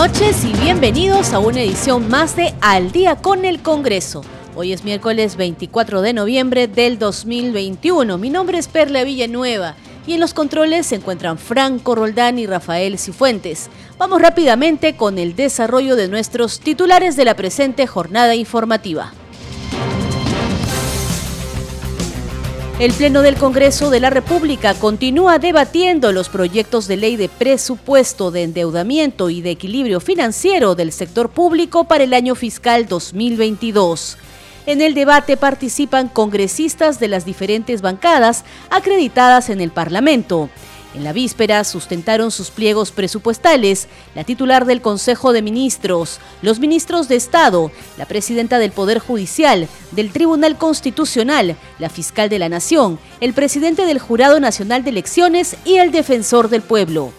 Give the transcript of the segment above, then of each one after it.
Noches y bienvenidos a una edición más de Al día con el Congreso. Hoy es miércoles 24 de noviembre del 2021. Mi nombre es Perla Villanueva y en los controles se encuentran Franco Roldán y Rafael Cifuentes. Vamos rápidamente con el desarrollo de nuestros titulares de la presente jornada informativa. El Pleno del Congreso de la República continúa debatiendo los proyectos de ley de presupuesto de endeudamiento y de equilibrio financiero del sector público para el año fiscal 2022. En el debate participan congresistas de las diferentes bancadas acreditadas en el Parlamento. En la víspera sustentaron sus pliegos presupuestales la titular del Consejo de Ministros, los ministros de Estado, la presidenta del Poder Judicial, del Tribunal Constitucional, la fiscal de la Nación, el presidente del Jurado Nacional de Elecciones y el defensor del pueblo.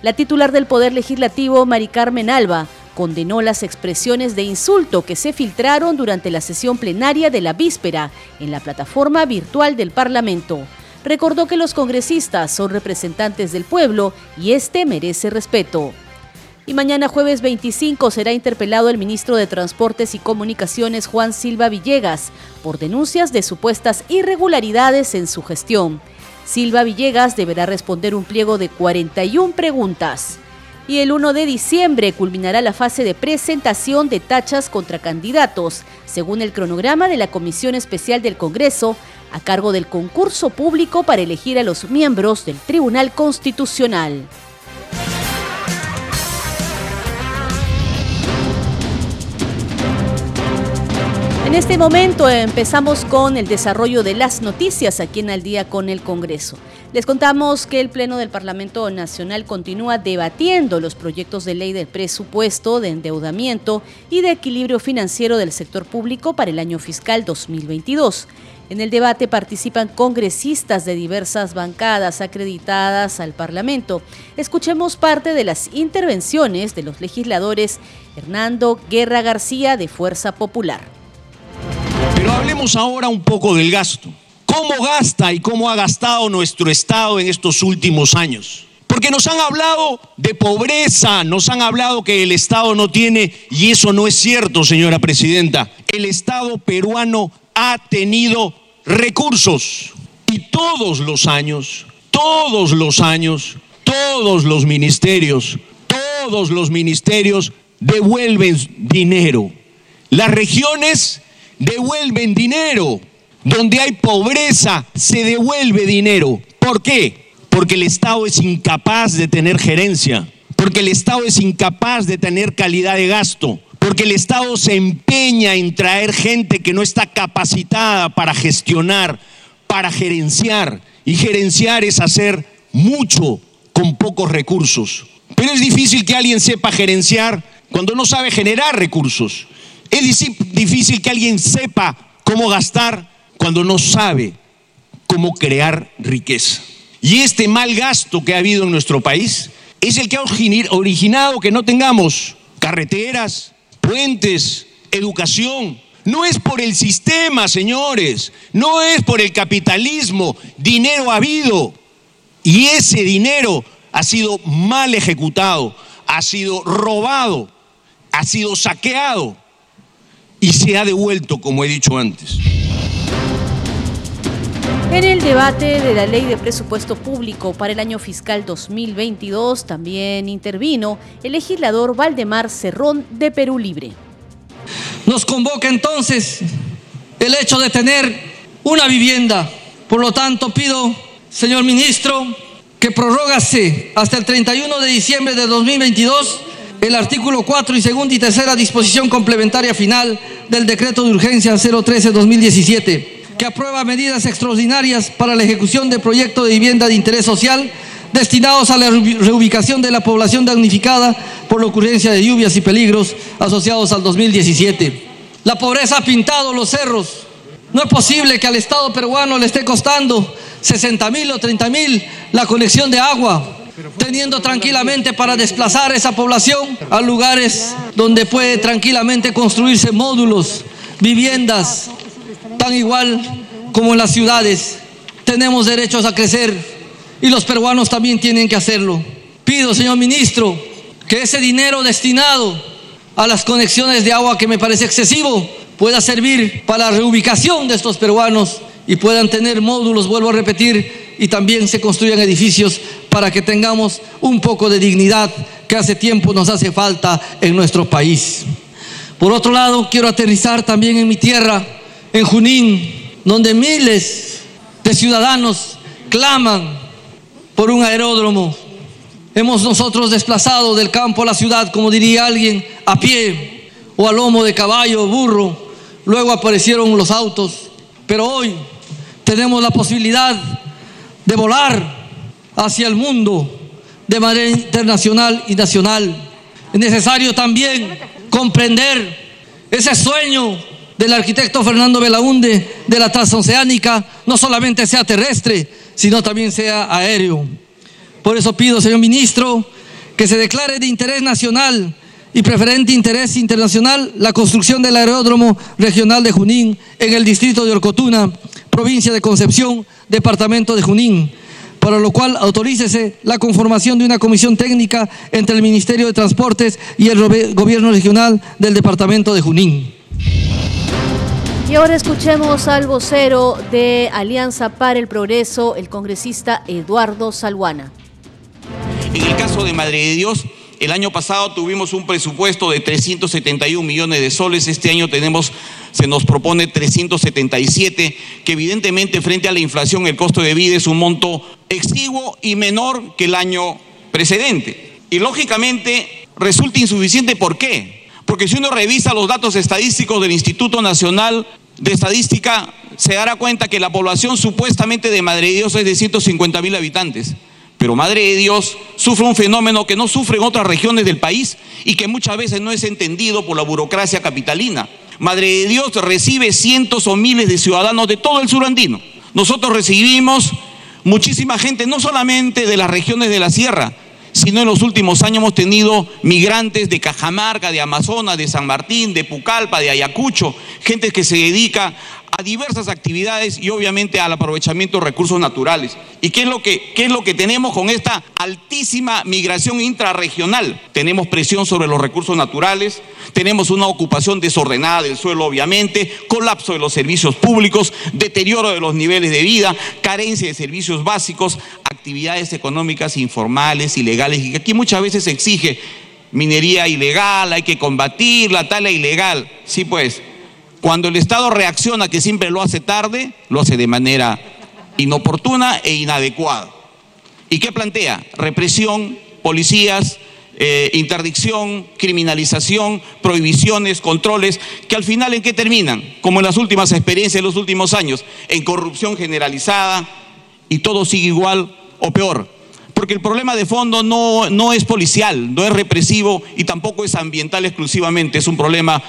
La titular del Poder Legislativo, Mari Carmen Alba, condenó las expresiones de insulto que se filtraron durante la sesión plenaria de la víspera en la plataforma virtual del Parlamento recordó que los congresistas son representantes del pueblo y este merece respeto. Y mañana jueves 25 será interpelado el ministro de Transportes y Comunicaciones Juan Silva Villegas por denuncias de supuestas irregularidades en su gestión. Silva Villegas deberá responder un pliego de 41 preguntas. Y el 1 de diciembre culminará la fase de presentación de tachas contra candidatos, según el cronograma de la Comisión Especial del Congreso, a cargo del concurso público para elegir a los miembros del Tribunal Constitucional. En este momento empezamos con el desarrollo de las noticias aquí en Al día con el Congreso. Les contamos que el Pleno del Parlamento Nacional continúa debatiendo los proyectos de ley de presupuesto, de endeudamiento y de equilibrio financiero del sector público para el año fiscal 2022. En el debate participan congresistas de diversas bancadas acreditadas al Parlamento. Escuchemos parte de las intervenciones de los legisladores Hernando Guerra García de Fuerza Popular. Pero hablemos ahora un poco del gasto. ¿Cómo gasta y cómo ha gastado nuestro Estado en estos últimos años? Porque nos han hablado de pobreza, nos han hablado que el Estado no tiene, y eso no es cierto, señora presidenta. El Estado peruano ha tenido recursos y todos los años, todos los años, todos los ministerios, todos los ministerios devuelven dinero. Las regiones devuelven dinero. Donde hay pobreza se devuelve dinero. ¿Por qué? Porque el Estado es incapaz de tener gerencia, porque el Estado es incapaz de tener calidad de gasto, porque el Estado se empeña en traer gente que no está capacitada para gestionar, para gerenciar. Y gerenciar es hacer mucho con pocos recursos. Pero es difícil que alguien sepa gerenciar cuando no sabe generar recursos. Es difícil que alguien sepa cómo gastar cuando no sabe cómo crear riqueza. Y este mal gasto que ha habido en nuestro país es el que ha originado que no tengamos carreteras, puentes, educación. No es por el sistema, señores, no es por el capitalismo. Dinero ha habido y ese dinero ha sido mal ejecutado, ha sido robado, ha sido saqueado y se ha devuelto, como he dicho antes. En el debate de la ley de presupuesto público para el año fiscal 2022 también intervino el legislador Valdemar Cerrón de Perú Libre. Nos convoca entonces el hecho de tener una vivienda. Por lo tanto, pido, señor ministro, que prorrogase hasta el 31 de diciembre de 2022 el artículo 4 y segunda y tercera disposición complementaria final del decreto de urgencia 013-2017 que aprueba medidas extraordinarias para la ejecución de proyecto de vivienda de interés social destinados a la reubicación de la población damnificada por la ocurrencia de lluvias y peligros asociados al 2017. La pobreza ha pintado los cerros. No es posible que al Estado peruano le esté costando 60 mil o 30 mil la conexión de agua, teniendo tranquilamente para desplazar esa población a lugares donde puede tranquilamente construirse módulos, viviendas, tan igual como en las ciudades. Tenemos derechos a crecer y los peruanos también tienen que hacerlo. Pido, señor ministro, que ese dinero destinado a las conexiones de agua, que me parece excesivo, pueda servir para la reubicación de estos peruanos y puedan tener módulos, vuelvo a repetir, y también se construyan edificios para que tengamos un poco de dignidad que hace tiempo nos hace falta en nuestro país. Por otro lado, quiero aterrizar también en mi tierra, en Junín, donde miles de ciudadanos claman por un aeródromo. Hemos nosotros desplazado del campo a la ciudad, como diría alguien, a pie o a lomo de caballo burro. Luego aparecieron los autos, pero hoy tenemos la posibilidad de volar hacia el mundo de manera internacional y nacional. Es necesario también comprender ese sueño del arquitecto Fernando Belaunde de la transoceánica no solamente sea terrestre, sino también sea aéreo. Por eso pido, señor ministro, que se declare de interés nacional y preferente interés internacional la construcción del aeródromo regional de Junín en el distrito de Orcotuna, provincia de Concepción, departamento de Junín, para lo cual autorícese la conformación de una comisión técnica entre el Ministerio de Transportes y el gobierno regional del departamento de Junín. Y ahora escuchemos al vocero de Alianza para el Progreso, el congresista Eduardo Salguana. En el caso de Madre de Dios, el año pasado tuvimos un presupuesto de 371 millones de soles, este año tenemos, se nos propone 377, que evidentemente frente a la inflación el costo de vida es un monto exiguo y menor que el año precedente. Y lógicamente resulta insuficiente, ¿por qué? Porque si uno revisa los datos estadísticos del Instituto Nacional de Estadística, se dará cuenta que la población supuestamente de Madre de Dios es de 150 mil habitantes. Pero Madre de Dios sufre un fenómeno que no sufre en otras regiones del país y que muchas veces no es entendido por la burocracia capitalina. Madre de Dios recibe cientos o miles de ciudadanos de todo el sur andino. Nosotros recibimos muchísima gente, no solamente de las regiones de la sierra, sino en los últimos años hemos tenido migrantes de Cajamarca, de Amazonas, de San Martín, de Pucallpa, de Ayacucho, gente que se dedica a diversas actividades y obviamente al aprovechamiento de recursos naturales. ¿Y qué es lo que, qué es lo que tenemos con esta altísima migración intrarregional? Tenemos presión sobre los recursos naturales, tenemos una ocupación desordenada del suelo, obviamente, colapso de los servicios públicos, deterioro de los niveles de vida, carencia de servicios básicos, actividades económicas informales, ilegales, y que aquí muchas veces se exige minería ilegal, hay que combatir la tala ilegal. Sí, pues, cuando el Estado reacciona, que siempre lo hace tarde, lo hace de manera inoportuna e inadecuada. ¿Y qué plantea? Represión, policías, eh, interdicción, criminalización, prohibiciones, controles, que al final en qué terminan, como en las últimas experiencias de los últimos años, en corrupción generalizada y todo sigue igual o peor. Porque el problema de fondo no, no es policial, no es represivo y tampoco es ambiental exclusivamente, es un problema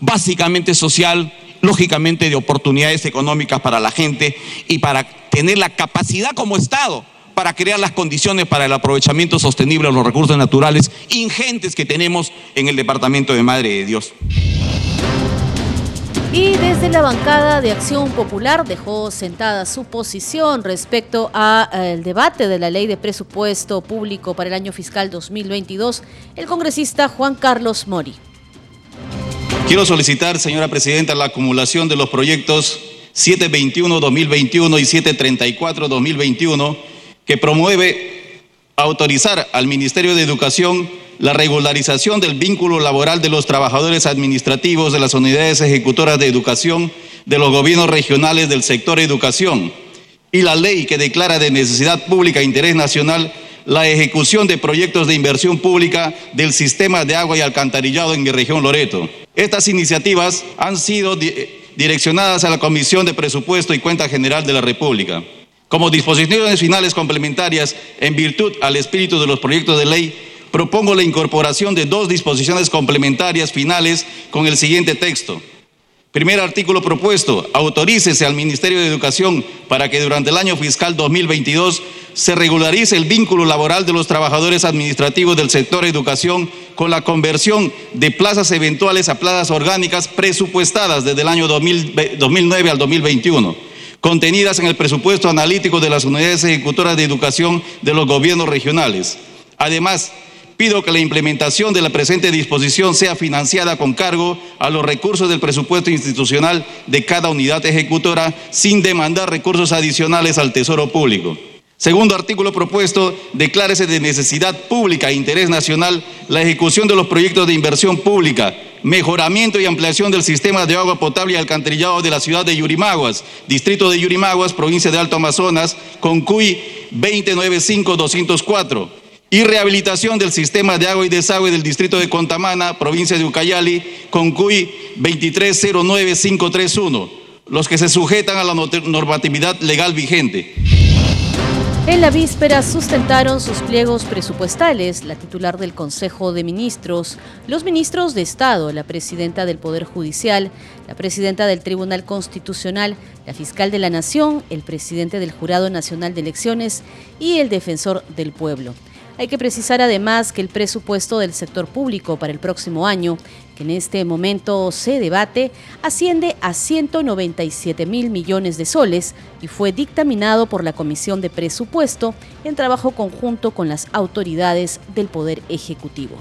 básicamente social, lógicamente de oportunidades económicas para la gente y para tener la capacidad como Estado para crear las condiciones para el aprovechamiento sostenible de los recursos naturales ingentes que tenemos en el Departamento de Madre de Dios. Y desde la bancada de Acción Popular dejó sentada su posición respecto al debate de la ley de presupuesto público para el año fiscal 2022 el congresista Juan Carlos Mori. Quiero solicitar, señora presidenta, la acumulación de los proyectos 721-2021 y 734-2021 que promueve autorizar al Ministerio de Educación la regularización del vínculo laboral de los trabajadores administrativos de las unidades ejecutoras de educación de los gobiernos regionales del sector educación y la ley que declara de necesidad pública e interés nacional la ejecución de proyectos de inversión pública del sistema de agua y alcantarillado en mi región Loreto. Estas iniciativas han sido direccionadas a la Comisión de Presupuesto y Cuenta General de la República. Como disposiciones finales complementarias, en virtud al espíritu de los proyectos de ley, propongo la incorporación de dos disposiciones complementarias finales con el siguiente texto. Primer artículo propuesto, autorícese al Ministerio de Educación para que durante el año fiscal 2022 se regularice el vínculo laboral de los trabajadores administrativos del sector educación con la conversión de plazas eventuales a plazas orgánicas presupuestadas desde el año 2009 al 2021, contenidas en el presupuesto analítico de las unidades ejecutoras de educación de los gobiernos regionales. Además, Pido que la implementación de la presente disposición sea financiada con cargo a los recursos del presupuesto institucional de cada unidad ejecutora sin demandar recursos adicionales al Tesoro Público. Segundo artículo propuesto, declárese de necesidad pública e interés nacional la ejecución de los proyectos de inversión pública, mejoramiento y ampliación del sistema de agua potable y alcantarillado de la ciudad de Yurimaguas, distrito de Yurimaguas, provincia de Alto Amazonas, con CUI 295-204 y rehabilitación del sistema de agua y desagüe del distrito de Contamana, provincia de Ucayali, con CUI 2309531, los que se sujetan a la normatividad legal vigente. En la víspera sustentaron sus pliegos presupuestales la titular del Consejo de Ministros, los ministros de Estado, la presidenta del Poder Judicial, la presidenta del Tribunal Constitucional, la fiscal de la Nación, el presidente del Jurado Nacional de Elecciones y el defensor del pueblo. Hay que precisar además que el presupuesto del sector público para el próximo año, que en este momento se debate, asciende a 197 mil millones de soles y fue dictaminado por la Comisión de Presupuesto en trabajo conjunto con las autoridades del Poder Ejecutivo.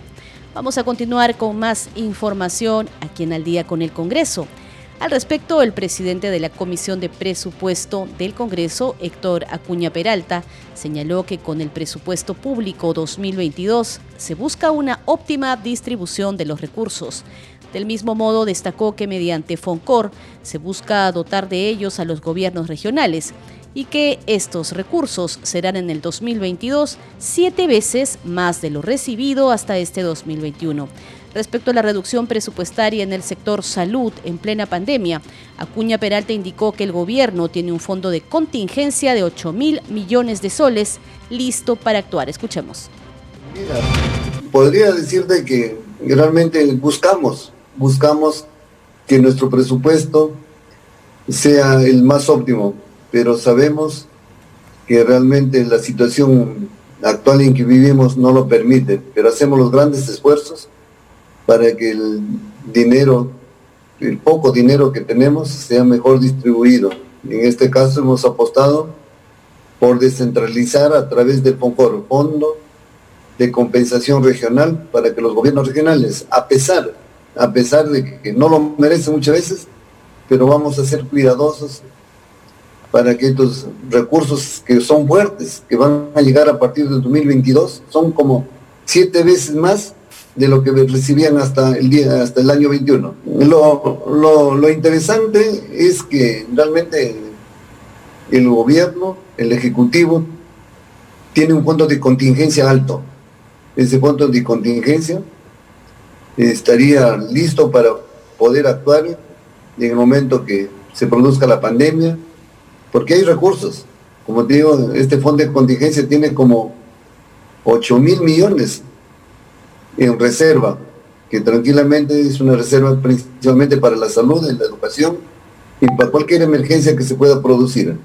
Vamos a continuar con más información aquí en Al día con el Congreso. Al respecto, el presidente de la Comisión de Presupuesto del Congreso, Héctor Acuña Peralta, señaló que con el presupuesto público 2022 se busca una óptima distribución de los recursos. Del mismo modo, destacó que mediante FONCOR se busca dotar de ellos a los gobiernos regionales y que estos recursos serán en el 2022 siete veces más de lo recibido hasta este 2021. Respecto a la reducción presupuestaria en el sector salud en plena pandemia, Acuña Peralta indicó que el gobierno tiene un fondo de contingencia de 8 mil millones de soles listo para actuar. Escuchemos. podría decirte que realmente buscamos, buscamos que nuestro presupuesto sea el más óptimo, pero sabemos que realmente la situación actual en que vivimos no lo permite, pero hacemos los grandes esfuerzos para que el dinero, el poco dinero que tenemos, sea mejor distribuido. En este caso hemos apostado por descentralizar a través del Fondo de Compensación Regional, para que los gobiernos regionales, a pesar, a pesar de que no lo merecen muchas veces, pero vamos a ser cuidadosos para que estos recursos que son fuertes, que van a llegar a partir del 2022, son como siete veces más de lo que recibían hasta el día, hasta el año 21. Lo, lo, interesante es que realmente el gobierno, el ejecutivo, tiene un fondo de contingencia alto. Ese fondo de contingencia estaría listo para poder actuar en el momento que se produzca la pandemia, porque hay recursos. Como te digo, este fondo de contingencia tiene como 8 mil millones en reserva, que tranquilamente es una reserva principalmente para la salud, y la educación y para cualquier emergencia que se pueda producir.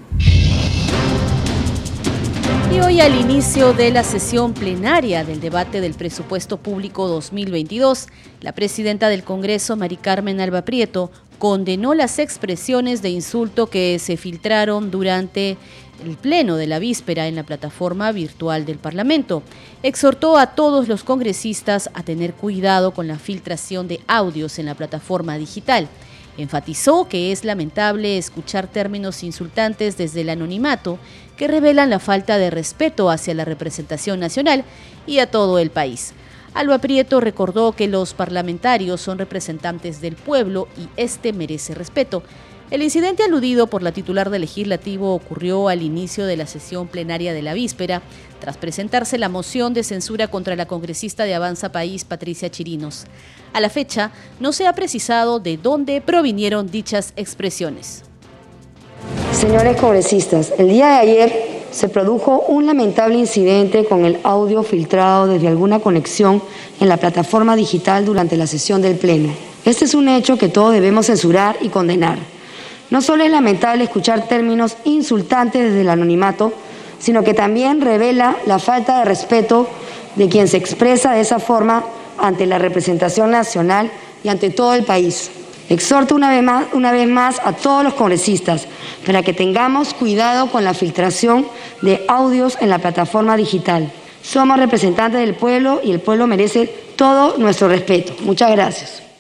Y hoy al inicio de la sesión plenaria del debate del presupuesto público 2022, la presidenta del Congreso, Mari Carmen Alba Prieto, condenó las expresiones de insulto que se filtraron durante el pleno de la víspera en la plataforma virtual del Parlamento. Exhortó a todos los congresistas a tener cuidado con la filtración de audios en la plataforma digital. Enfatizó que es lamentable escuchar términos insultantes desde el anonimato que revelan la falta de respeto hacia la representación nacional y a todo el país. Alba Prieto recordó que los parlamentarios son representantes del pueblo y este merece respeto. El incidente aludido por la titular del legislativo ocurrió al inicio de la sesión plenaria de la víspera, tras presentarse la moción de censura contra la congresista de Avanza País, Patricia Chirinos. A la fecha, no se ha precisado de dónde provinieron dichas expresiones. Señores congresistas, el día de ayer se produjo un lamentable incidente con el audio filtrado desde alguna conexión en la plataforma digital durante la sesión del Pleno. Este es un hecho que todos debemos censurar y condenar. No solo es lamentable escuchar términos insultantes desde el anonimato, sino que también revela la falta de respeto de quien se expresa de esa forma ante la representación nacional y ante todo el país. Exhorto una vez, más, a todos los congresistas para que tengamos cuidado con la filtración de audios en la plataforma digital. Somos representantes del pueblo y el pueblo merece todo nuestro respeto. Muchas gracias.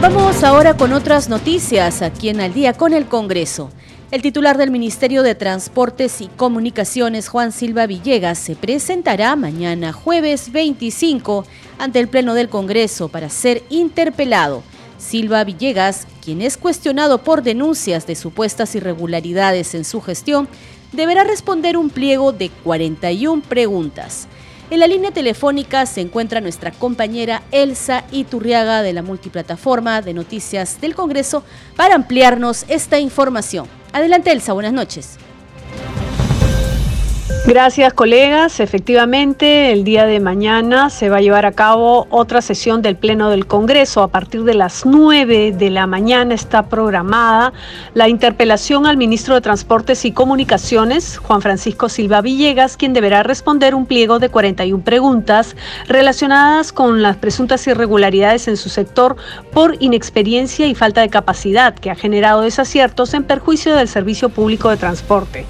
Vamos ahora con otras noticias aquí en Al día con el Congreso. El titular del Ministerio de Transportes y Comunicaciones, Juan Silva Villegas, se presentará mañana jueves 25 ante el Pleno del Congreso para ser interpelado. Silva Villegas, quien es cuestionado por denuncias de supuestas irregularidades en su gestión, deberá responder un pliego de 41 preguntas. En la línea telefónica se encuentra nuestra compañera Elsa Iturriaga de la multiplataforma de noticias del Congreso para ampliarnos esta información. Adelante, Elsa, buenas noches. Gracias, colegas. Efectivamente, el día de mañana se va a llevar a cabo otra sesión del Pleno del Congreso. A partir de las 9 de la mañana está programada la interpelación al ministro de Transportes y Comunicaciones, Juan Francisco Silva Villegas, quien deberá responder un pliego de 41 preguntas relacionadas con las presuntas irregularidades en su sector por inexperiencia y falta de capacidad que ha generado desaciertos en perjuicio del servicio público de transporte.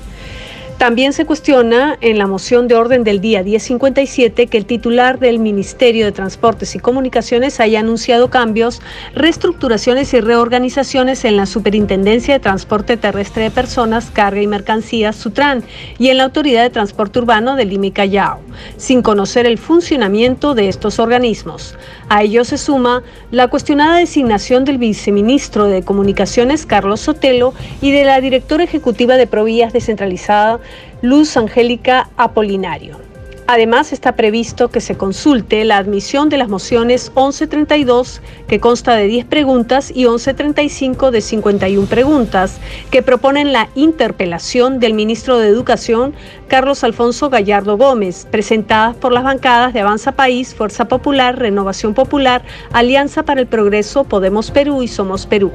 También se cuestiona en la moción de orden del día 1057 que el titular del Ministerio de Transportes y Comunicaciones haya anunciado cambios, reestructuraciones y reorganizaciones en la Superintendencia de Transporte Terrestre de Personas, Carga y Mercancías, SUTRAN, y en la Autoridad de Transporte Urbano del Limi Callao, sin conocer el funcionamiento de estos organismos. A ello se suma la cuestionada designación del viceministro de Comunicaciones, Carlos Sotelo, y de la directora ejecutiva de Provías Descentralizada, Luz Angélica Apolinario. Además, está previsto que se consulte la admisión de las mociones 1132, que consta de 10 preguntas, y 1135 de 51 preguntas, que proponen la interpelación del ministro de Educación, Carlos Alfonso Gallardo Gómez, presentadas por las bancadas de Avanza País, Fuerza Popular, Renovación Popular, Alianza para el Progreso, Podemos Perú y Somos Perú.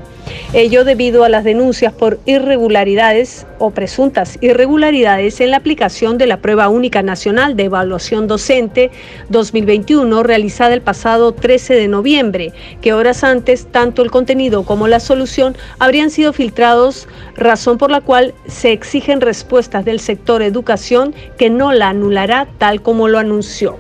Ello debido a las denuncias por irregularidades o presuntas irregularidades en la aplicación de la prueba única nacional de Evaluación Docente 2021 realizada el pasado 13 de noviembre, que horas antes tanto el contenido como la solución habrían sido filtrados, razón por la cual se exigen respuestas del sector educación que no la anulará tal como lo anunció.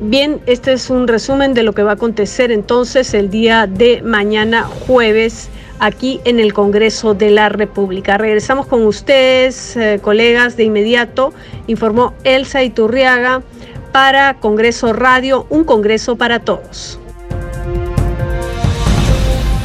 Bien, este es un resumen de lo que va a acontecer entonces el día de mañana jueves aquí en el Congreso de la República. Regresamos con ustedes, eh, colegas, de inmediato. Informó Elsa Iturriaga para Congreso Radio, un Congreso para todos.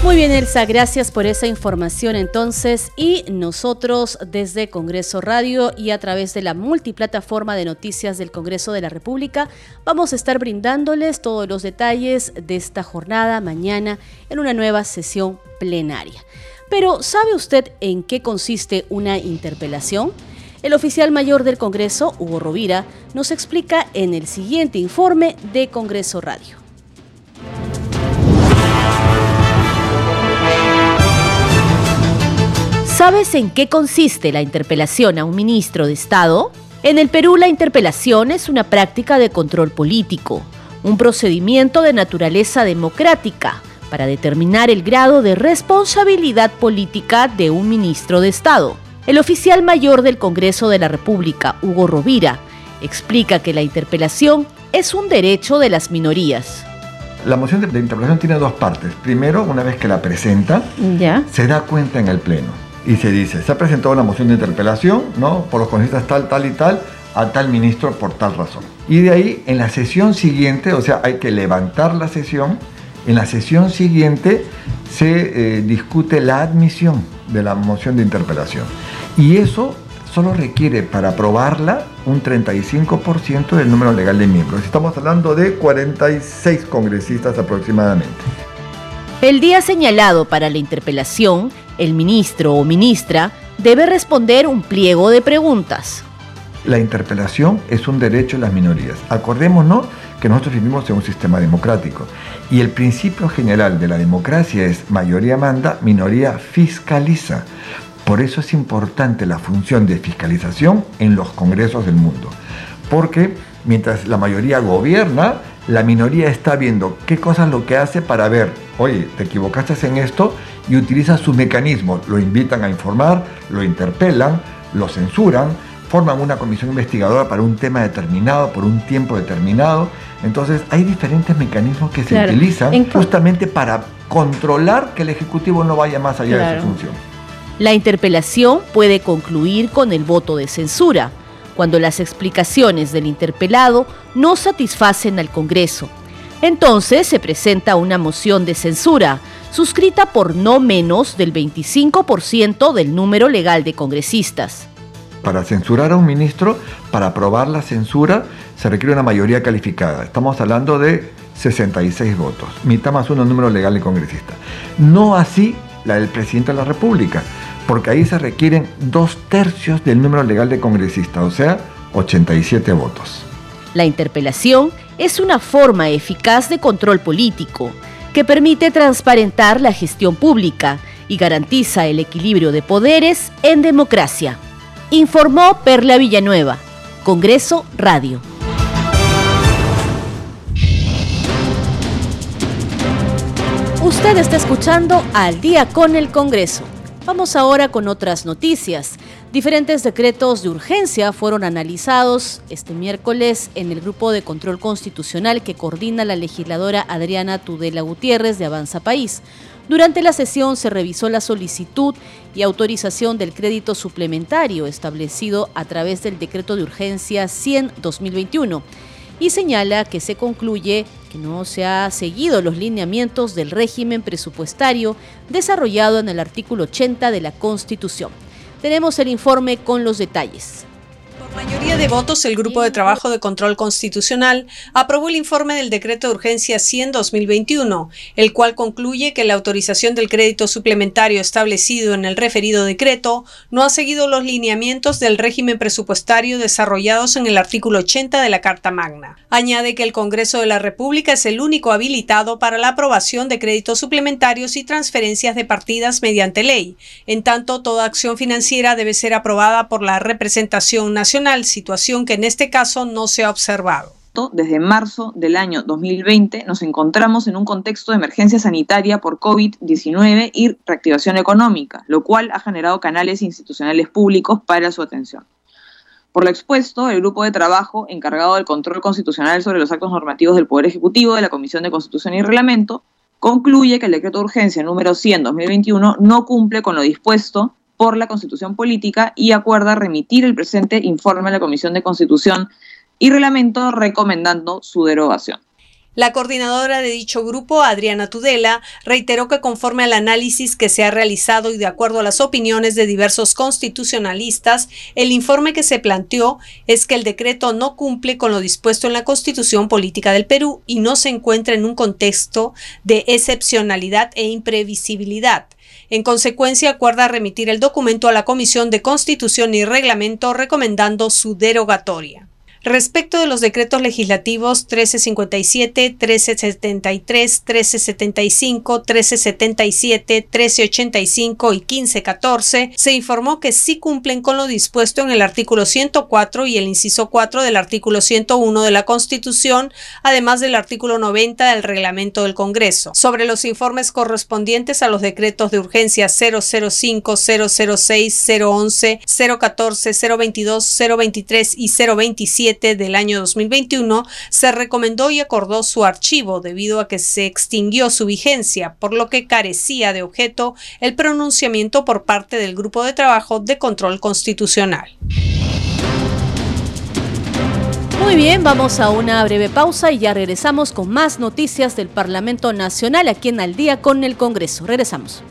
Muy bien, Elsa, gracias por esa información entonces. Y nosotros desde Congreso Radio y a través de la multiplataforma de noticias del Congreso de la República vamos a estar brindándoles todos los detalles de esta jornada mañana en una nueva sesión plenaria. Pero ¿sabe usted en qué consiste una interpelación? El oficial mayor del Congreso, Hugo Rovira, nos explica en el siguiente informe de Congreso Radio. ¿Sabes en qué consiste la interpelación a un ministro de Estado? En el Perú la interpelación es una práctica de control político, un procedimiento de naturaleza democrática para determinar el grado de responsabilidad política de un ministro de Estado. El oficial mayor del Congreso de la República, Hugo Rovira, explica que la interpelación es un derecho de las minorías. La moción de, interpelación tiene dos partes. Primero, una vez que la presenta, se da cuenta en el Pleno y se dice, se ha presentado una moción de interpelación, ¿no? Por los congresistas tal, tal y tal, a tal ministro por tal razón. Y de ahí, en la sesión siguiente, o sea, hay que levantar la sesión, en la sesión siguiente se eh, discute la admisión de la moción de interpelación. Y eso solo requiere para aprobarla un 35% del número legal de miembros. Estamos hablando de 46 congresistas aproximadamente. El día señalado para la interpelación, el ministro o ministra debe responder un pliego de preguntas. La interpelación es un derecho de las minorías. Acordémonos que nosotros vivimos en un sistema democrático y el principio general de la democracia es mayoría manda, minoría fiscaliza. Por eso es importante la función de fiscalización en los congresos del mundo. Porque mientras la mayoría gobierna, la minoría está viendo qué cosas lo que hace para ver, oye, te equivocaste en esto y utiliza sus mecanismos. Lo invitan a informar, lo interpelan, lo censuran, forman una comisión investigadora para un tema determinado, por un tiempo determinado. Entonces hay diferentes mecanismos que se utilizan justamente para controlar que el Ejecutivo no vaya más allá de su función. La interpelación puede concluir con el voto de censura, cuando las explicaciones del interpelado no satisfacen al Congreso. Entonces se presenta una moción de censura, suscrita por no menos del 25% del número legal de congresistas. Para censurar a un ministro, para aprobar la censura, se requiere una mayoría calificada. Estamos hablando de 66 votos, mitad más uno número legal de congresistas. No así la del presidente de la República, porque ahí se requieren dos tercios del número legal de congresistas, o sea, 87 votos. La interpelación es una forma eficaz de control político que permite transparentar la gestión pública y garantiza el equilibrio de poderes en democracia. Informó Perla Villanueva, Congreso Radio. Usted está escuchando Al día con el Congreso. Vamos ahora con otras noticias. Diferentes decretos de urgencia fueron analizados este miércoles en el grupo de control constitucional que coordina la legisladora Adriana Tudela Gutiérrez de Avanza País. Durante la sesión se revisó la solicitud y autorización del crédito suplementario establecido a través del decreto de urgencia 100-2021 y señala que se concluye no se ha seguido los lineamientos del régimen presupuestario desarrollado en el artículo 80 de la Constitución. Tenemos el informe con los detalles mayoría de votos, el Grupo de Trabajo de Control Constitucional aprobó el informe del Decreto de Urgencia 100-2021, el cual concluye que la autorización del crédito suplementario establecido en el referido decreto no ha seguido los lineamientos del régimen presupuestario desarrollados en el artículo 80 de la Carta Magna. Añade que el Congreso de la República es el único habilitado para la aprobación de créditos suplementarios y transferencias de partidas mediante ley. En tanto, toda acción financiera debe ser aprobada por la representación nacional situación que en este caso no se ha observado. Desde marzo del año 2020 nos encontramos en un contexto de emergencia sanitaria por COVID-19 y reactivación económica, lo cual ha generado canales institucionales públicos para su atención. Por lo expuesto, el grupo de trabajo encargado del control constitucional sobre los actos normativos del Poder Ejecutivo de la Comisión de Constitución y Reglamento concluye que el decreto de urgencia número 100-2021 no cumple con lo dispuesto por la Constitución Política y acuerda remitir el presente informe a la Comisión de Constitución y Reglamento recomendando su derogación. La coordinadora de dicho grupo, Adriana Tudela, reiteró que conforme al análisis que se ha realizado y de acuerdo a las opiniones de diversos constitucionalistas, el informe que se planteó es que el decreto no cumple con lo dispuesto en la Constitución Política del Perú y no se encuentra en un contexto de excepcionalidad e imprevisibilidad en consecuencia, acuerda remitir el documento a la Comisión de Constitución y Reglamento recomendando su derogatoria. Respecto de los decretos legislativos 1357, 1373, 1375, 1377, 1385 y 1514, se informó que sí cumplen con lo dispuesto en el artículo 104 y el inciso 4 del artículo 101 de la Constitución, además del artículo 90 del reglamento del Congreso. Sobre los informes correspondientes a los decretos de urgencia 005, 006, 011, 014, 022, 023 y 027, del año 2021, se recomendó y acordó su archivo debido a que se extinguió su vigencia, por lo que carecía de objeto el pronunciamiento por parte del Grupo de Trabajo de Control Constitucional. Muy bien, vamos a una breve pausa y ya regresamos con más noticias del Parlamento Nacional aquí en Al día con el Congreso. Regresamos.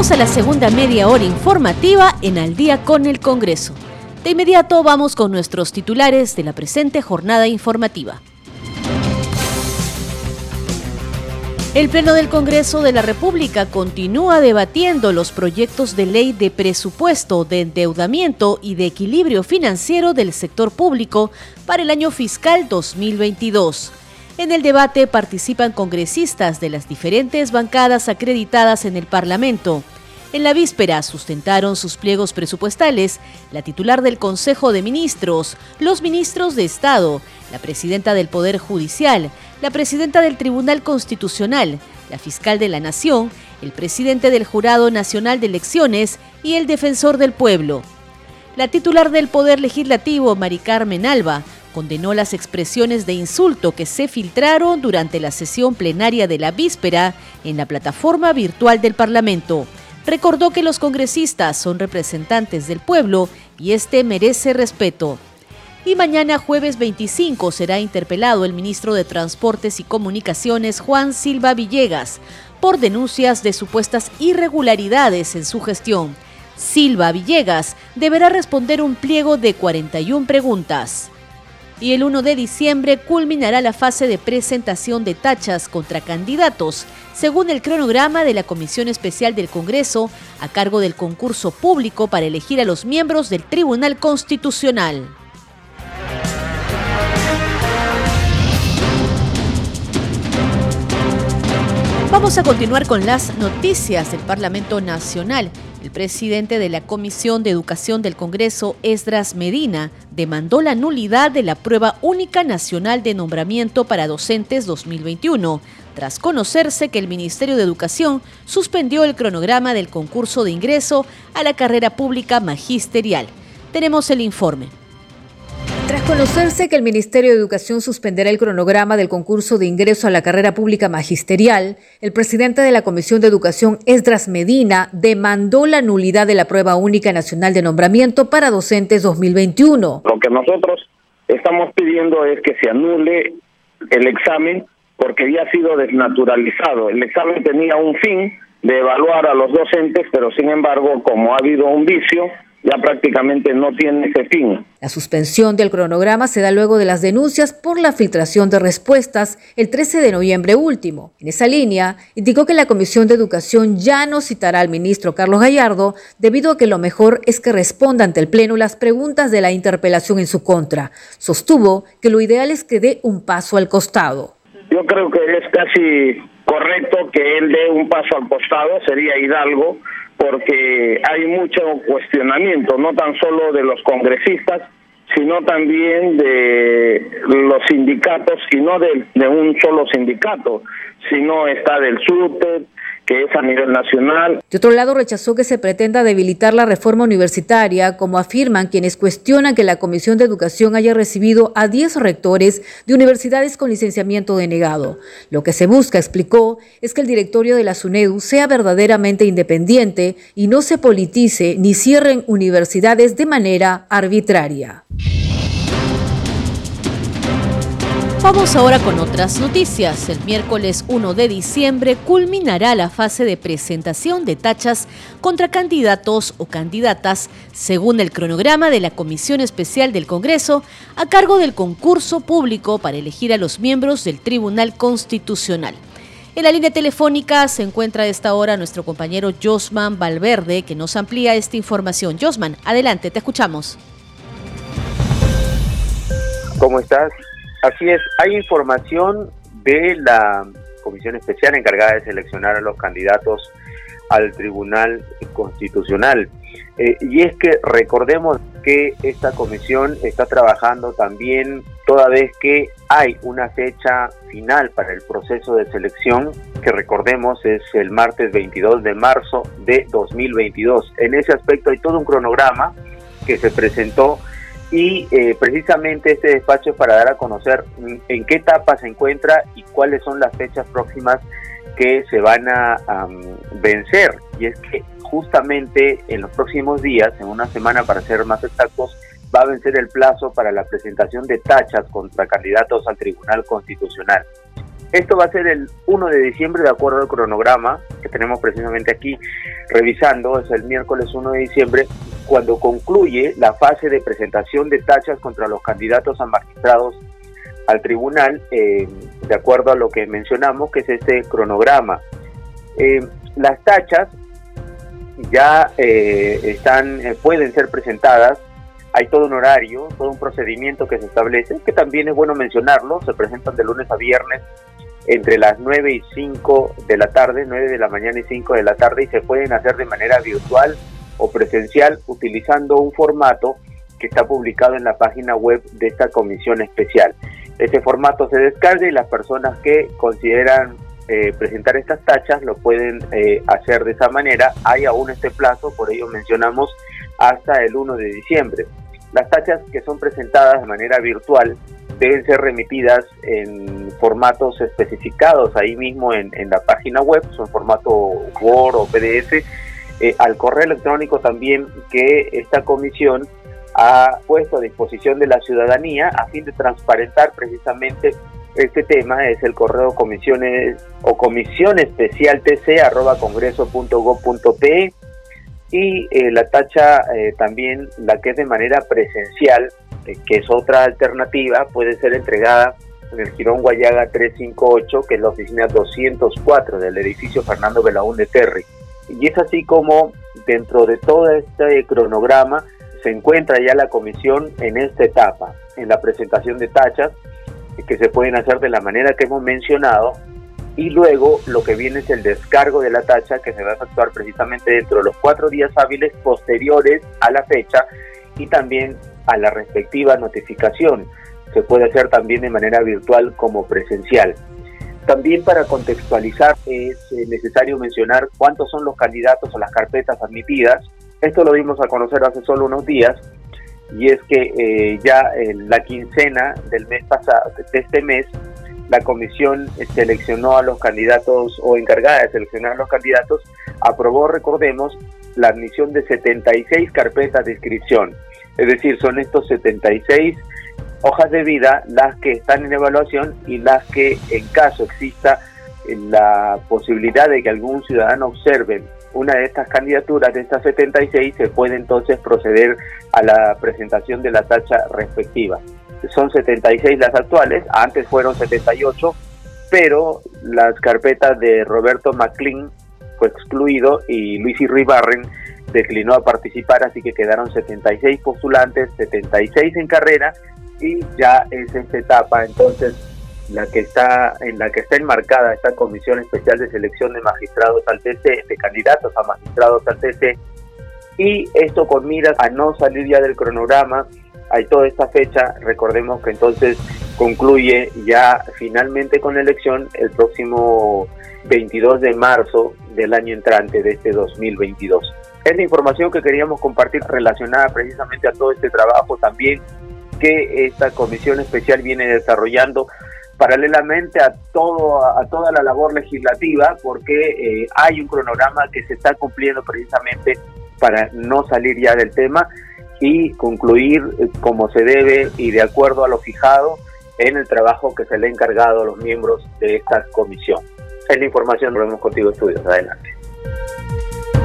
Bienvenidos a la segunda media hora informativa en Al día con el Congreso. De inmediato vamos con nuestros titulares de la presente jornada informativa. El Pleno del Congreso de la República continúa debatiendo los proyectos de ley de presupuesto, de endeudamiento y de equilibrio financiero del sector público para el año fiscal 2022. En el debate participan congresistas de las diferentes bancadas acreditadas en el Parlamento. En la víspera sustentaron sus pliegos presupuestales la titular del Consejo de Ministros, los ministros de Estado, la presidenta del Poder Judicial, la presidenta del Tribunal Constitucional, la fiscal de la Nación, el presidente del Jurado Nacional de Elecciones y el defensor del pueblo. La titular del Poder Legislativo, Mari Carmen Alba, condenó las expresiones de insulto que se filtraron durante la sesión plenaria de la víspera en la plataforma virtual del Parlamento recordó que los congresistas son representantes del pueblo y este merece respeto. Y mañana jueves 25 será interpelado el ministro de Transportes y Comunicaciones Juan Silva Villegas por denuncias de supuestas irregularidades en su gestión. Silva Villegas deberá responder un pliego de 41 preguntas y el 1 de diciembre culminará la fase de presentación de tachas contra candidatos, según el cronograma de la Comisión Especial del Congreso, a cargo del concurso público para elegir a los miembros del Tribunal Constitucional. Vamos a continuar con las noticias del Parlamento Nacional. El presidente de la Comisión de Educación del Congreso, Esdras Medina, demandó la nulidad de la prueba única nacional de nombramiento para docentes 2021, tras conocerse que el Ministerio de Educación suspendió el cronograma del concurso de ingreso a la carrera pública magisterial. Tenemos el informe. Tras conocerse que el Ministerio de Educación suspenderá el cronograma del concurso de ingreso a la carrera pública magisterial, el presidente de la Comisión de Educación, Esdras Medina, demandó la nulidad de la prueba única nacional de nombramiento para docentes 2021. Lo que nosotros estamos pidiendo es que se anule el examen porque ya ha sido desnaturalizado. El examen tenía un fin de evaluar a los docentes, pero sin embargo, como ha habido un vicio, ya prácticamente no tiene ese fin. La suspensión del cronograma se da luego de las denuncias por la filtración de respuestas el 13 de noviembre último. En esa línea, indicó que la Comisión de Educación ya no citará al ministro Carlos Gallardo debido a que lo mejor es que responda ante el Pleno las preguntas de la interpelación en su contra. Sostuvo que lo ideal es que dé un paso al costado. Yo creo que es casi correcto que él dé un paso al costado, sería Hidalgo, porque hay mucho cuestionamiento, no tan solo de los congresistas, sino también de los sindicatos, y no de, un solo sindicato, sino está del SUTE, que es a nivel nacional. De otro lado, rechazó que se pretenda debilitar la reforma universitaria, como afirman quienes cuestionan que la Comisión de Educación haya recibido a 10 rectores de universidades con licenciamiento denegado. Lo que se busca, explicó, es que el directorio de la SUNEDU sea verdaderamente independiente y no se politice ni cierren universidades de manera arbitraria. Vamos ahora con otras noticias. El miércoles 1 de diciembre culminará la fase de presentación de tachas contra candidatos o candidatas, según el cronograma de la Comisión Especial del Congreso, a cargo del concurso público para elegir a los miembros del Tribunal Constitucional. En la línea telefónica se encuentra a esta hora nuestro compañero Josman Valverde, que nos amplía esta información. Josman, adelante, te escuchamos. ¿Cómo estás? Así es, hay información de la comisión especial encargada de seleccionar a los candidatos al Tribunal Constitucional. Eh, y es que recordemos que esta comisión está trabajando también toda vez que hay una fecha final para el proceso de selección, que recordemos es el martes 22 de marzo de 2022. En ese aspecto hay todo un cronograma que se presentó y eh, precisamente este despacho es para dar a conocer en qué etapa se encuentra y cuáles son las fechas próximas que se van a vencer. Y es que justamente en los próximos días, en una semana para ser más exactos, va a vencer el plazo para la presentación de tachas contra candidatos al Tribunal Constitucional. Esto va a ser el 1 de diciembre de acuerdo al cronograma que tenemos precisamente aquí revisando, es el miércoles 1 de diciembre, cuando concluye la fase de presentación de tachas contra los candidatos a magistrados al tribunal, eh, de acuerdo a lo que mencionamos, que es este cronograma. Eh, las tachas ya eh, están, pueden ser presentadas hay todo un horario, todo un procedimiento que se establece, que también es bueno mencionarlo, se presentan de lunes a viernes entre las 9 y 5 de la tarde, 9 de la mañana y 5 de la tarde, y se pueden hacer de manera virtual o presencial utilizando un formato que está publicado en la página web de esta comisión especial. Este formato se descarga y las personas que consideran eh, presentar estas tachas lo pueden eh, hacer de esa manera. Hay aún este plazo, por ello mencionamos hasta el 1 de diciembre. Las tachas que son presentadas de manera virtual deben ser remitidas en formatos especificados ahí mismo en, la página web, son formato Word o PDF, eh, al correo electrónico también que esta comisión ha puesto a disposición de la ciudadanía a fin de transparentar precisamente este tema. Es el correo comisiones o comisión especial tc arroba congreso.gov.pe y eh, la tacha eh, también, la que es de manera presencial, eh, que es otra alternativa, puede ser entregada en el Girón Guayaga 358, que es la oficina 204 del edificio Fernando de Terry. Y es así como dentro de todo este cronograma se encuentra ya la comisión en esta etapa, en la presentación de tachas, que se pueden hacer de la manera que hemos mencionado, y luego lo que viene es el descargo de la tacha que se va a efectuar precisamente dentro de los cuatro días hábiles posteriores a la fecha y también a la respectiva notificación. Se puede hacer también de manera virtual como presencial. También para contextualizar es eh, necesario mencionar cuántos son los candidatos o las carpetas admitidas. Esto lo dimos a conocer hace solo unos días y es que eh, ya en la quincena del mes pasado, de este mes, la comisión seleccionó a los candidatos o encargada de seleccionar a los candidatos, aprobó, recordemos, la admisión de 76 carpetas de inscripción. Es decir, son estos 76 hojas de vida las que están en evaluación y las que en caso exista la posibilidad de que algún ciudadano observe una de estas candidaturas, de estas 76, se puede entonces proceder a la presentación de la tacha respectiva. Son 76 las actuales, antes fueron 78, pero las carpetas de Roberto McLean fue excluido y Luis Ribarren declinó a participar, así que quedaron 76 postulantes, 76 en carrera y ya es esta etapa entonces la que está en la que está enmarcada esta comisión especial de selección de magistrados al TC, de candidatos a magistrados al TC y esto con miras a no salir ya del cronograma hay toda esta fecha, recordemos que entonces concluye ya finalmente con la elección el próximo 22 de marzo del año entrante de este 2022. Es la información que queríamos compartir relacionada precisamente a todo este trabajo también que esta comisión especial viene desarrollando paralelamente a todo a toda la labor legislativa porque eh, hay un cronograma que se está cumpliendo precisamente para no salir ya del tema y concluir eh, como se debe y de acuerdo a lo fijado en el trabajo que se le ha encargado a los miembros de esta comisión. Es la información, nos vemos contigo estudios. Adelante.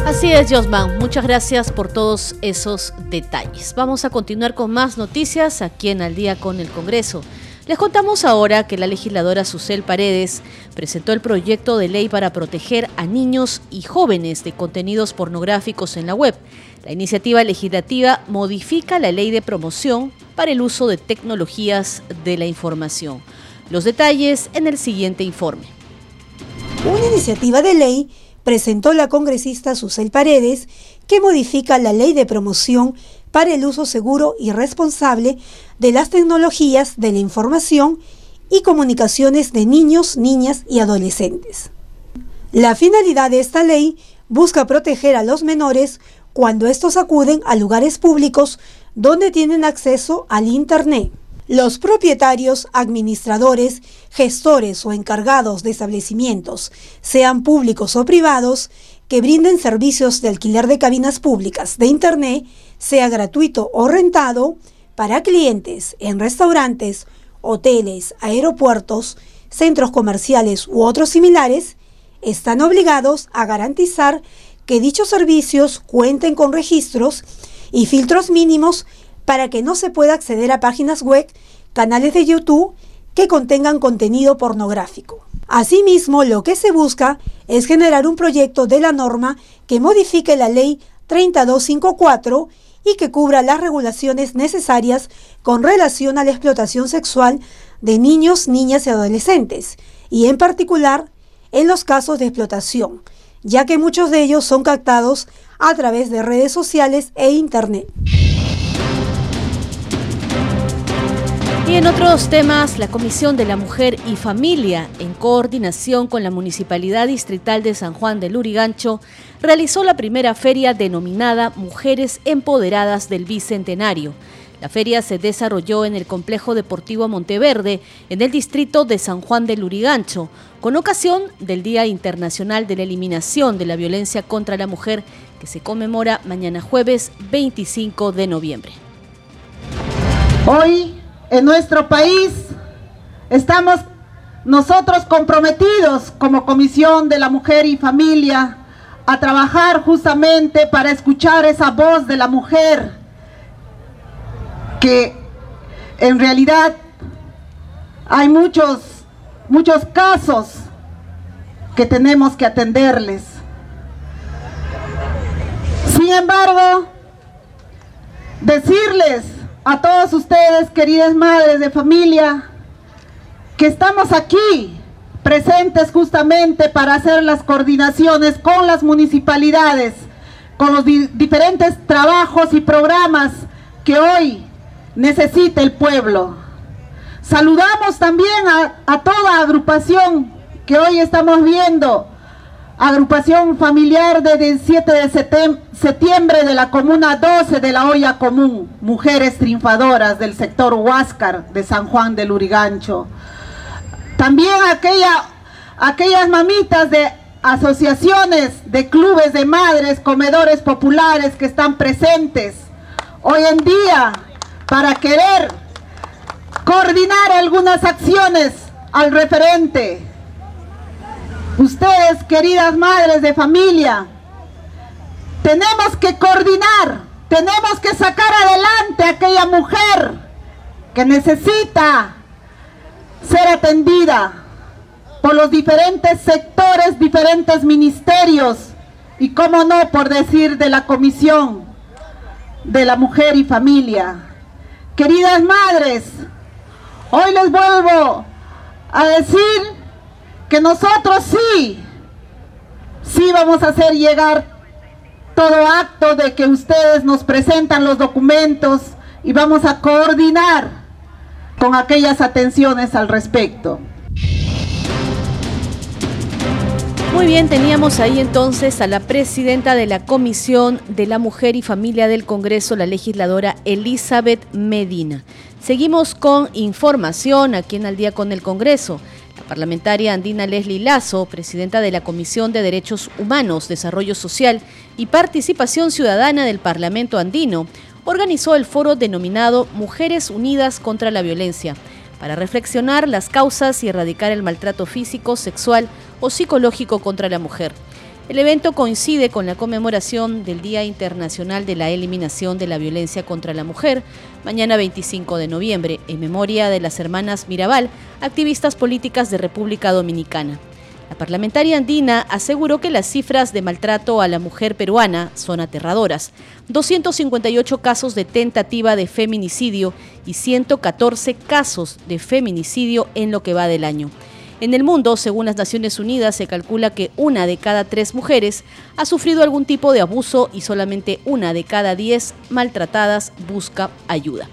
Así es, Josman. Muchas gracias por todos esos detalles. Vamos a continuar con más noticias aquí en Al día con el Congreso. Les contamos ahora que la legisladora Susel Paredes presentó el proyecto de ley para proteger a niños y jóvenes de contenidos pornográficos en la web. La iniciativa legislativa modifica la ley de promoción para el uso de tecnologías de la información. Los detalles en el siguiente informe. Una iniciativa de ley presentó la congresista Susel Paredes que modifica la ley de promoción para el uso seguro y responsable de las tecnologías de la información y comunicaciones de niños, niñas y adolescentes. La finalidad de esta ley busca proteger a los menores cuando estos acuden a lugares públicos donde tienen acceso al Internet. Los propietarios, administradores, gestores o encargados de establecimientos, sean públicos o privados, que brinden servicios de alquiler de cabinas públicas de Internet, sea gratuito o rentado, para clientes en restaurantes, hoteles, aeropuertos, centros comerciales u otros similares, están obligados a garantizar que dichos servicios cuenten con registros y filtros mínimos para que no se pueda acceder a páginas web, canales de YouTube que contengan contenido pornográfico. Asimismo, lo que se busca es generar un proyecto de la norma que modifique la ley 3254 y que cubra las regulaciones necesarias con relación a la explotación sexual de niños, niñas y adolescentes, y en particular en los casos de explotación, ya que muchos de ellos son captados a través de redes sociales e Internet. Y en otros temas, la Comisión de la Mujer y Familia, en coordinación con la Municipalidad Distrital de San Juan del Lurigancho, realizó la primera feria denominada Mujeres Empoderadas del Bicentenario. La feria se desarrolló en el Complejo Deportivo Monteverde, en el distrito de San Juan del Lurigancho, con ocasión del Día Internacional de la Eliminación de la Violencia contra la Mujer, que se conmemora mañana jueves 25 de noviembre. Hoy en nuestro país. Estamos nosotros comprometidos como Comisión de la Mujer y Familia a trabajar justamente para escuchar esa voz de la mujer que en realidad hay muchos, muchos casos que tenemos que atenderles. Sin embargo, decirles a todos ustedes, queridas madres de familia, que estamos aquí presentes justamente para hacer las coordinaciones con las municipalidades, con los diferentes trabajos y programas que hoy necesita el pueblo. Saludamos también a, a toda agrupación que hoy estamos viendo agrupación familiar del 7 de septiembre de la Comuna 12 de la Olla Común, mujeres triunfadoras del sector Huáscar de San Juan del Urigancho. También aquella, aquellas mamitas de asociaciones, de clubes de madres, comedores populares que están presentes hoy en día para querer coordinar algunas acciones al referente Ustedes, queridas madres de familia, tenemos que coordinar, tenemos que sacar adelante a aquella mujer que necesita ser atendida por los diferentes sectores, diferentes ministerios y, cómo no, por decir de la Comisión de la Mujer y Familia. Queridas madres, hoy les vuelvo a decir que nosotros sí, sí vamos a hacer llegar todo acto de que ustedes nos presentan los documentos y vamos a coordinar con aquellas atenciones al respecto. Muy bien, teníamos ahí entonces a la presidenta de la Comisión de la Mujer y Familia del Congreso, la legisladora Elizabeth Medina. Seguimos con información aquí en Al día con el Congreso parlamentaria andina Leslie Lazo, presidenta de la Comisión de Derechos Humanos, Desarrollo Social y Participación Ciudadana del Parlamento andino, organizó el foro denominado Mujeres Unidas contra la Violencia, para reflexionar las causas y erradicar el maltrato físico, sexual o psicológico contra la mujer. El evento coincide con la conmemoración del Día Internacional de la Eliminación de la Violencia contra la Mujer, mañana 25 de noviembre, en memoria de las hermanas Mirabal, activistas políticas de República Dominicana. La parlamentaria andina aseguró que las cifras de maltrato a la mujer peruana son aterradoras. 258 casos de tentativa de feminicidio y 114 casos de feminicidio en lo que va del año. En el mundo, según las Naciones Unidas, se calcula que una de cada tres mujeres ha sufrido algún tipo de abuso y solamente una de cada diez maltratadas busca ayuda.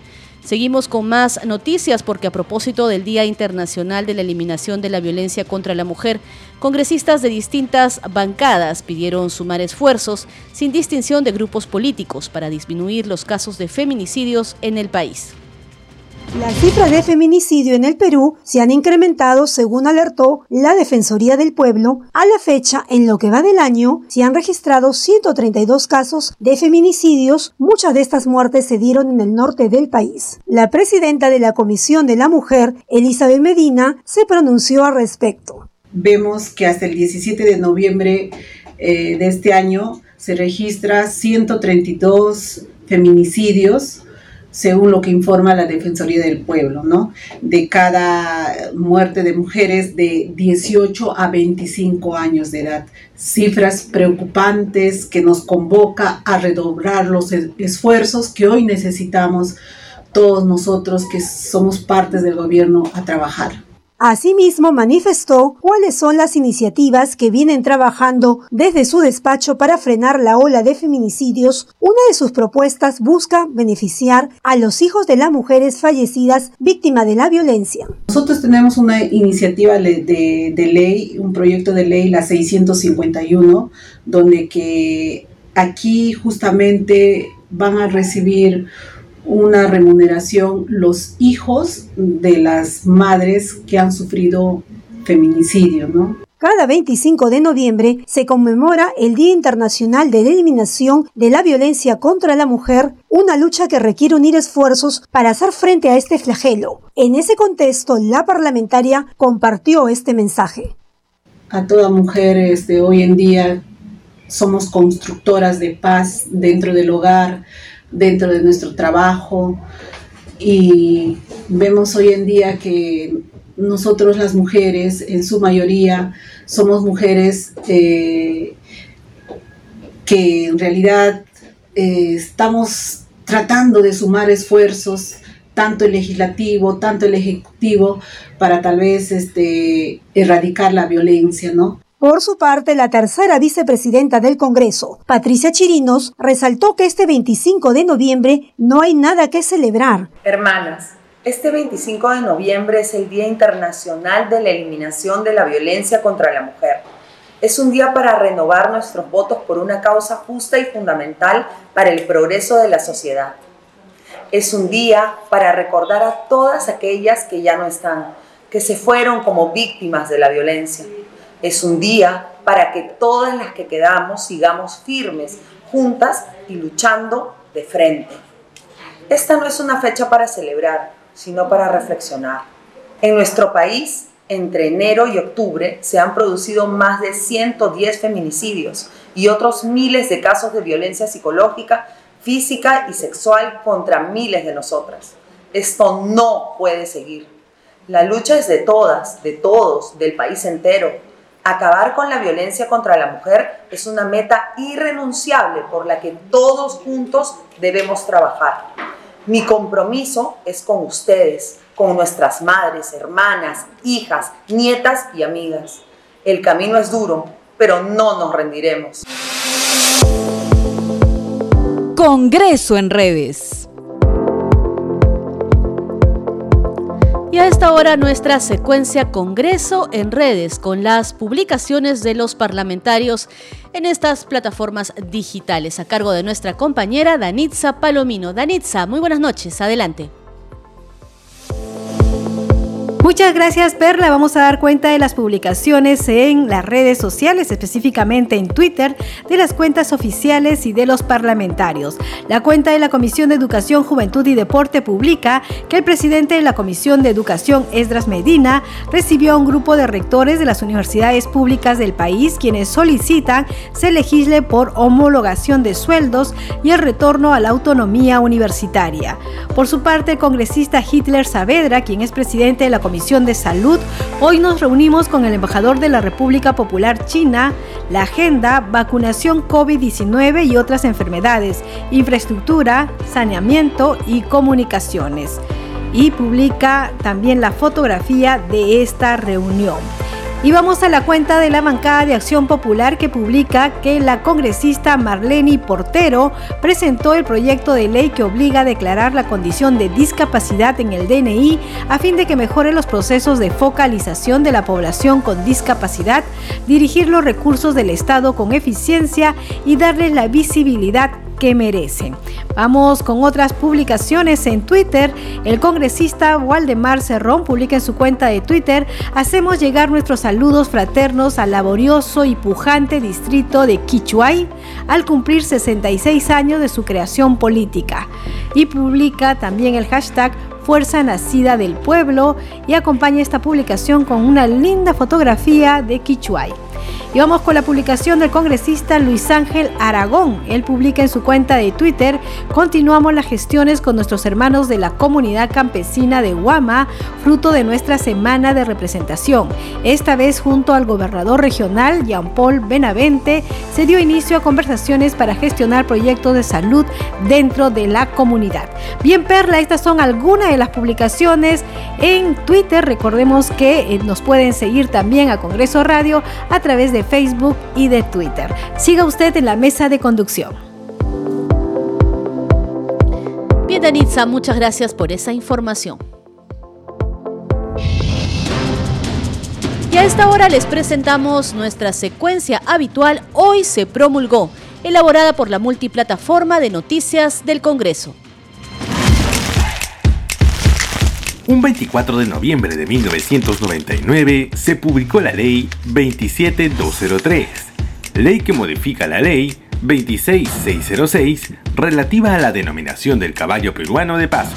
Seguimos con más noticias porque a propósito del Día Internacional de la Eliminación de la Violencia contra la Mujer, congresistas de distintas bancadas pidieron sumar esfuerzos sin distinción de grupos políticos para disminuir los casos de feminicidios en el país. Las cifras de feminicidio en el Perú se han incrementado según alertó la Defensoría del Pueblo. A la fecha, en lo que va del año, se han registrado 132 casos de feminicidios. Muchas de estas muertes se dieron en el norte del país. La presidenta de la Comisión de la Mujer, Elizabeth Medina, se pronunció al respecto. Vemos que hasta el 17 de noviembre eh, de este año se registra 132 feminicidios según lo que informa la Defensoría del Pueblo, ¿no? De cada muerte de mujeres de 18 a 25 años de edad. Cifras preocupantes que nos convoca a redoblar los esfuerzos que hoy necesitamos todos nosotros que somos partes del gobierno a trabajar. Asimismo, manifestó cuáles son las iniciativas que vienen trabajando desde su despacho para frenar la ola de feminicidios. Una de sus propuestas busca beneficiar a los hijos de las mujeres fallecidas víctimas de la violencia. Nosotros tenemos una iniciativa de, ley, un proyecto de ley, la 651, donde que aquí justamente van a recibir una remuneración los hijos de las madres que han sufrido feminicidio, ¿no? Cada 25 de noviembre se conmemora el Día Internacional de la Eliminación de la Violencia contra la Mujer, una lucha que requiere unir esfuerzos para hacer frente a este flagelo. En ese contexto, la parlamentaria compartió este mensaje. A toda mujer este, hoy en día somos constructoras de paz dentro del hogar, dentro de nuestro trabajo y vemos hoy en día que nosotros las mujeres, en su mayoría, somos mujeres eh, que en realidad eh, estamos tratando de sumar esfuerzos, tanto el legislativo, tanto el ejecutivo, para tal vez este, erradicar la violencia, ¿no? Por su parte, la tercera vicepresidenta del Congreso, Patricia Chirinos, resaltó que este 25 de noviembre no hay nada que celebrar. Hermanas, este 25 de noviembre es el Día Internacional de la Eliminación de la Violencia contra la Mujer. Es un día para renovar nuestros votos por una causa justa y fundamental para el progreso de la sociedad. Es un día para recordar a todas aquellas que ya no están, que se fueron como víctimas de la violencia es un día para que todas las que quedamos sigamos firmes, juntas y luchando de frente. Esta no es una fecha para celebrar, sino para reflexionar. En nuestro país, entre enero y octubre, se han producido más de 110 feminicidios y otros miles de casos de violencia psicológica, física y sexual contra miles de nosotras. Esto no puede seguir. La lucha es de todas, de todos, del país entero Acabar con la violencia contra la mujer es una meta irrenunciable por la que todos juntos debemos trabajar. Mi compromiso es con ustedes, con nuestras madres, hermanas, hijas, nietas y amigas. El camino es duro, pero no nos rendiremos. Congreso en redes. A esta hora nuestra secuencia Congreso en redes con las publicaciones de los parlamentarios en estas plataformas digitales a cargo de nuestra compañera Danitza Palomino. Danitza, muy buenas noches, adelante. Muchas gracias Perla. Vamos a dar cuenta de las publicaciones en las redes sociales, específicamente en Twitter, de las cuentas oficiales y de los parlamentarios. La cuenta de la Comisión de Educación, Juventud y Deporte publica que el presidente de la Comisión de Educación, Esdras Medina, recibió a un grupo de rectores de las universidades públicas del país quienes solicitan se legisle por homologación de sueldos y el retorno a la autonomía universitaria. Por su parte, el congresista Hitler Saavedra, quien es presidente de la Comisión Comisión de Salud, hoy nos reunimos con el embajador de la República Popular China, la agenda, vacunación COVID-19 y otras enfermedades, infraestructura, saneamiento y comunicaciones. Y publica también la fotografía de esta reunión. Y vamos a la cuenta de la bancada de Acción Popular que publica que la congresista Marlene Portero presentó el proyecto de ley que obliga a declarar la condición de discapacidad en el DNI a fin de que mejore los procesos de focalización de la población con discapacidad, dirigir los recursos del Estado con eficiencia y darle la visibilidad que merecen. Vamos con otras publicaciones en Twitter. El congresista Waldemar Cerrón publica en su cuenta de Twitter, hacemos llegar nuestros saludos fraternos al laborioso y pujante distrito de Quichuay al cumplir 66 años de su creación política. Y publica también el hashtag Fuerza Nacida del Pueblo y acompaña esta publicación con una linda fotografía de Quichuay. Y vamos con la publicación del congresista Luis Ángel Aragón. Él publica en su cuenta de Twitter, continuamos las gestiones con nuestros hermanos de la comunidad campesina de Guama, fruto de nuestra semana de representación. Esta vez junto al gobernador regional, Jean Paul Benavente, se dio inicio a conversaciones para gestionar proyectos de salud dentro de la comunidad. Bien, Perla, estas son algunas de las publicaciones en Twitter. Recordemos que eh, nos pueden seguir también a Congreso Radio a través de Facebook y de Twitter. Siga usted en la mesa de conducción. Bien, Danitza, muchas gracias por esa información. Y a esta hora les presentamos nuestra secuencia habitual Hoy se promulgó, elaborada por la multiplataforma de noticias del Congreso. Un 24 de noviembre de 1999 se publicó la Ley 27203, ley que modifica la Ley 26606 relativa a la denominación del caballo peruano de paso.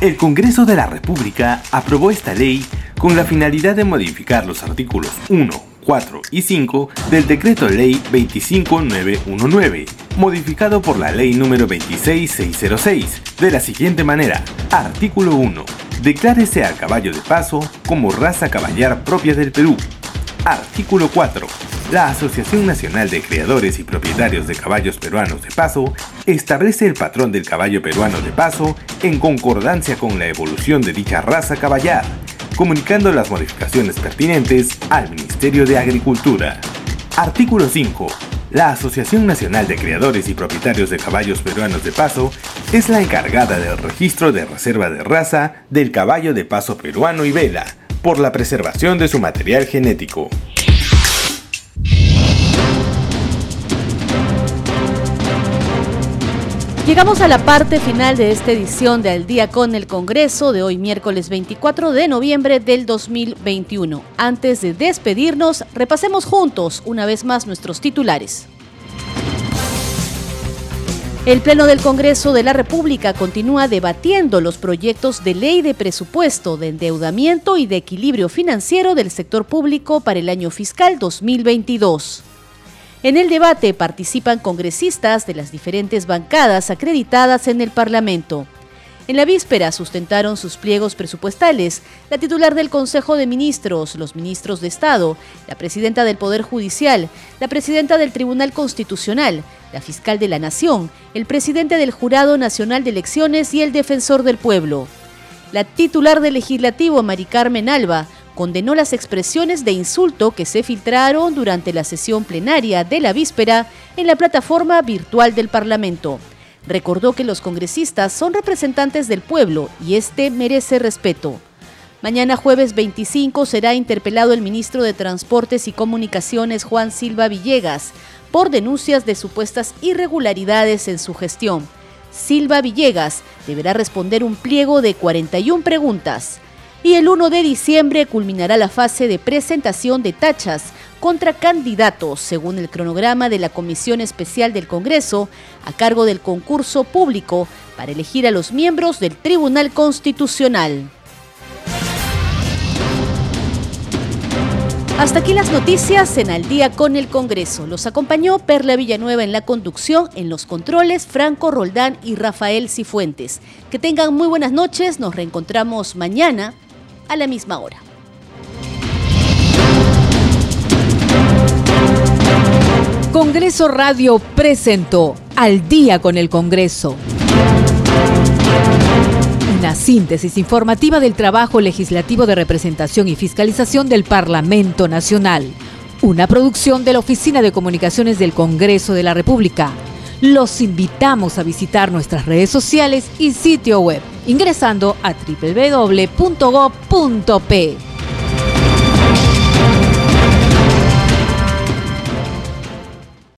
El Congreso de la República aprobó esta ley con la finalidad de modificar los artículos 1, 4 y 5 del Decreto Ley 25919, modificado por la Ley número 26606, de la siguiente manera. Artículo 1. Declárese al caballo de paso como raza caballar propia del Perú. Artículo 4. La Asociación Nacional de Creadores y Propietarios de Caballos Peruanos de Paso establece el patrón del caballo peruano de paso en concordancia con la evolución de dicha raza caballar comunicando las modificaciones pertinentes al Ministerio de Agricultura. Artículo 5. La Asociación Nacional de Creadores y Propietarios de Caballos Peruanos de Paso es la encargada del registro de reserva de raza del caballo de paso peruano y vela, por la preservación de su material genético. Llegamos a la parte final de esta edición de Al Día con el Congreso de hoy miércoles 24 de noviembre del 2021. Antes de despedirnos, repasemos juntos una vez más nuestros titulares. El Pleno del Congreso de la República continúa debatiendo los proyectos de ley de presupuesto, de endeudamiento y de equilibrio financiero del sector público para el año fiscal 2022. En el debate participan congresistas de las diferentes bancadas acreditadas en el Parlamento. En la víspera sustentaron sus pliegos presupuestales la titular del Consejo de Ministros, los ministros de Estado, la presidenta del Poder Judicial, la presidenta del Tribunal Constitucional, la fiscal de la Nación, el presidente del Jurado Nacional de Elecciones y el defensor del pueblo. La titular del Legislativo, Mari Carmen Alba, condenó las expresiones de insulto que se filtraron durante la sesión plenaria de la víspera en la plataforma virtual del Parlamento. Recordó que los congresistas son representantes del pueblo y este merece respeto. Mañana jueves 25 será interpelado el ministro de Transportes y Comunicaciones Juan Silva Villegas por denuncias de supuestas irregularidades en su gestión. Silva Villegas deberá responder un pliego de 41 preguntas y el 1 de diciembre culminará la fase de presentación de tachas contra candidatos, según el cronograma de la Comisión Especial del Congreso, a cargo del concurso público para elegir a los miembros del Tribunal Constitucional. Hasta aquí las noticias en Al día con el Congreso. Los acompañó Perla Villanueva en la conducción, en los controles, Franco Roldán y Rafael Cifuentes. Que tengan muy buenas noches, nos reencontramos mañana a la misma hora. Congreso Radio presentó Al día con el Congreso. Una síntesis informativa del trabajo legislativo de representación y fiscalización del Parlamento Nacional. Una producción de la Oficina de Comunicaciones del Congreso de la República. Los invitamos a visitar nuestras redes sociales y sitio web ingresando a www.go.p.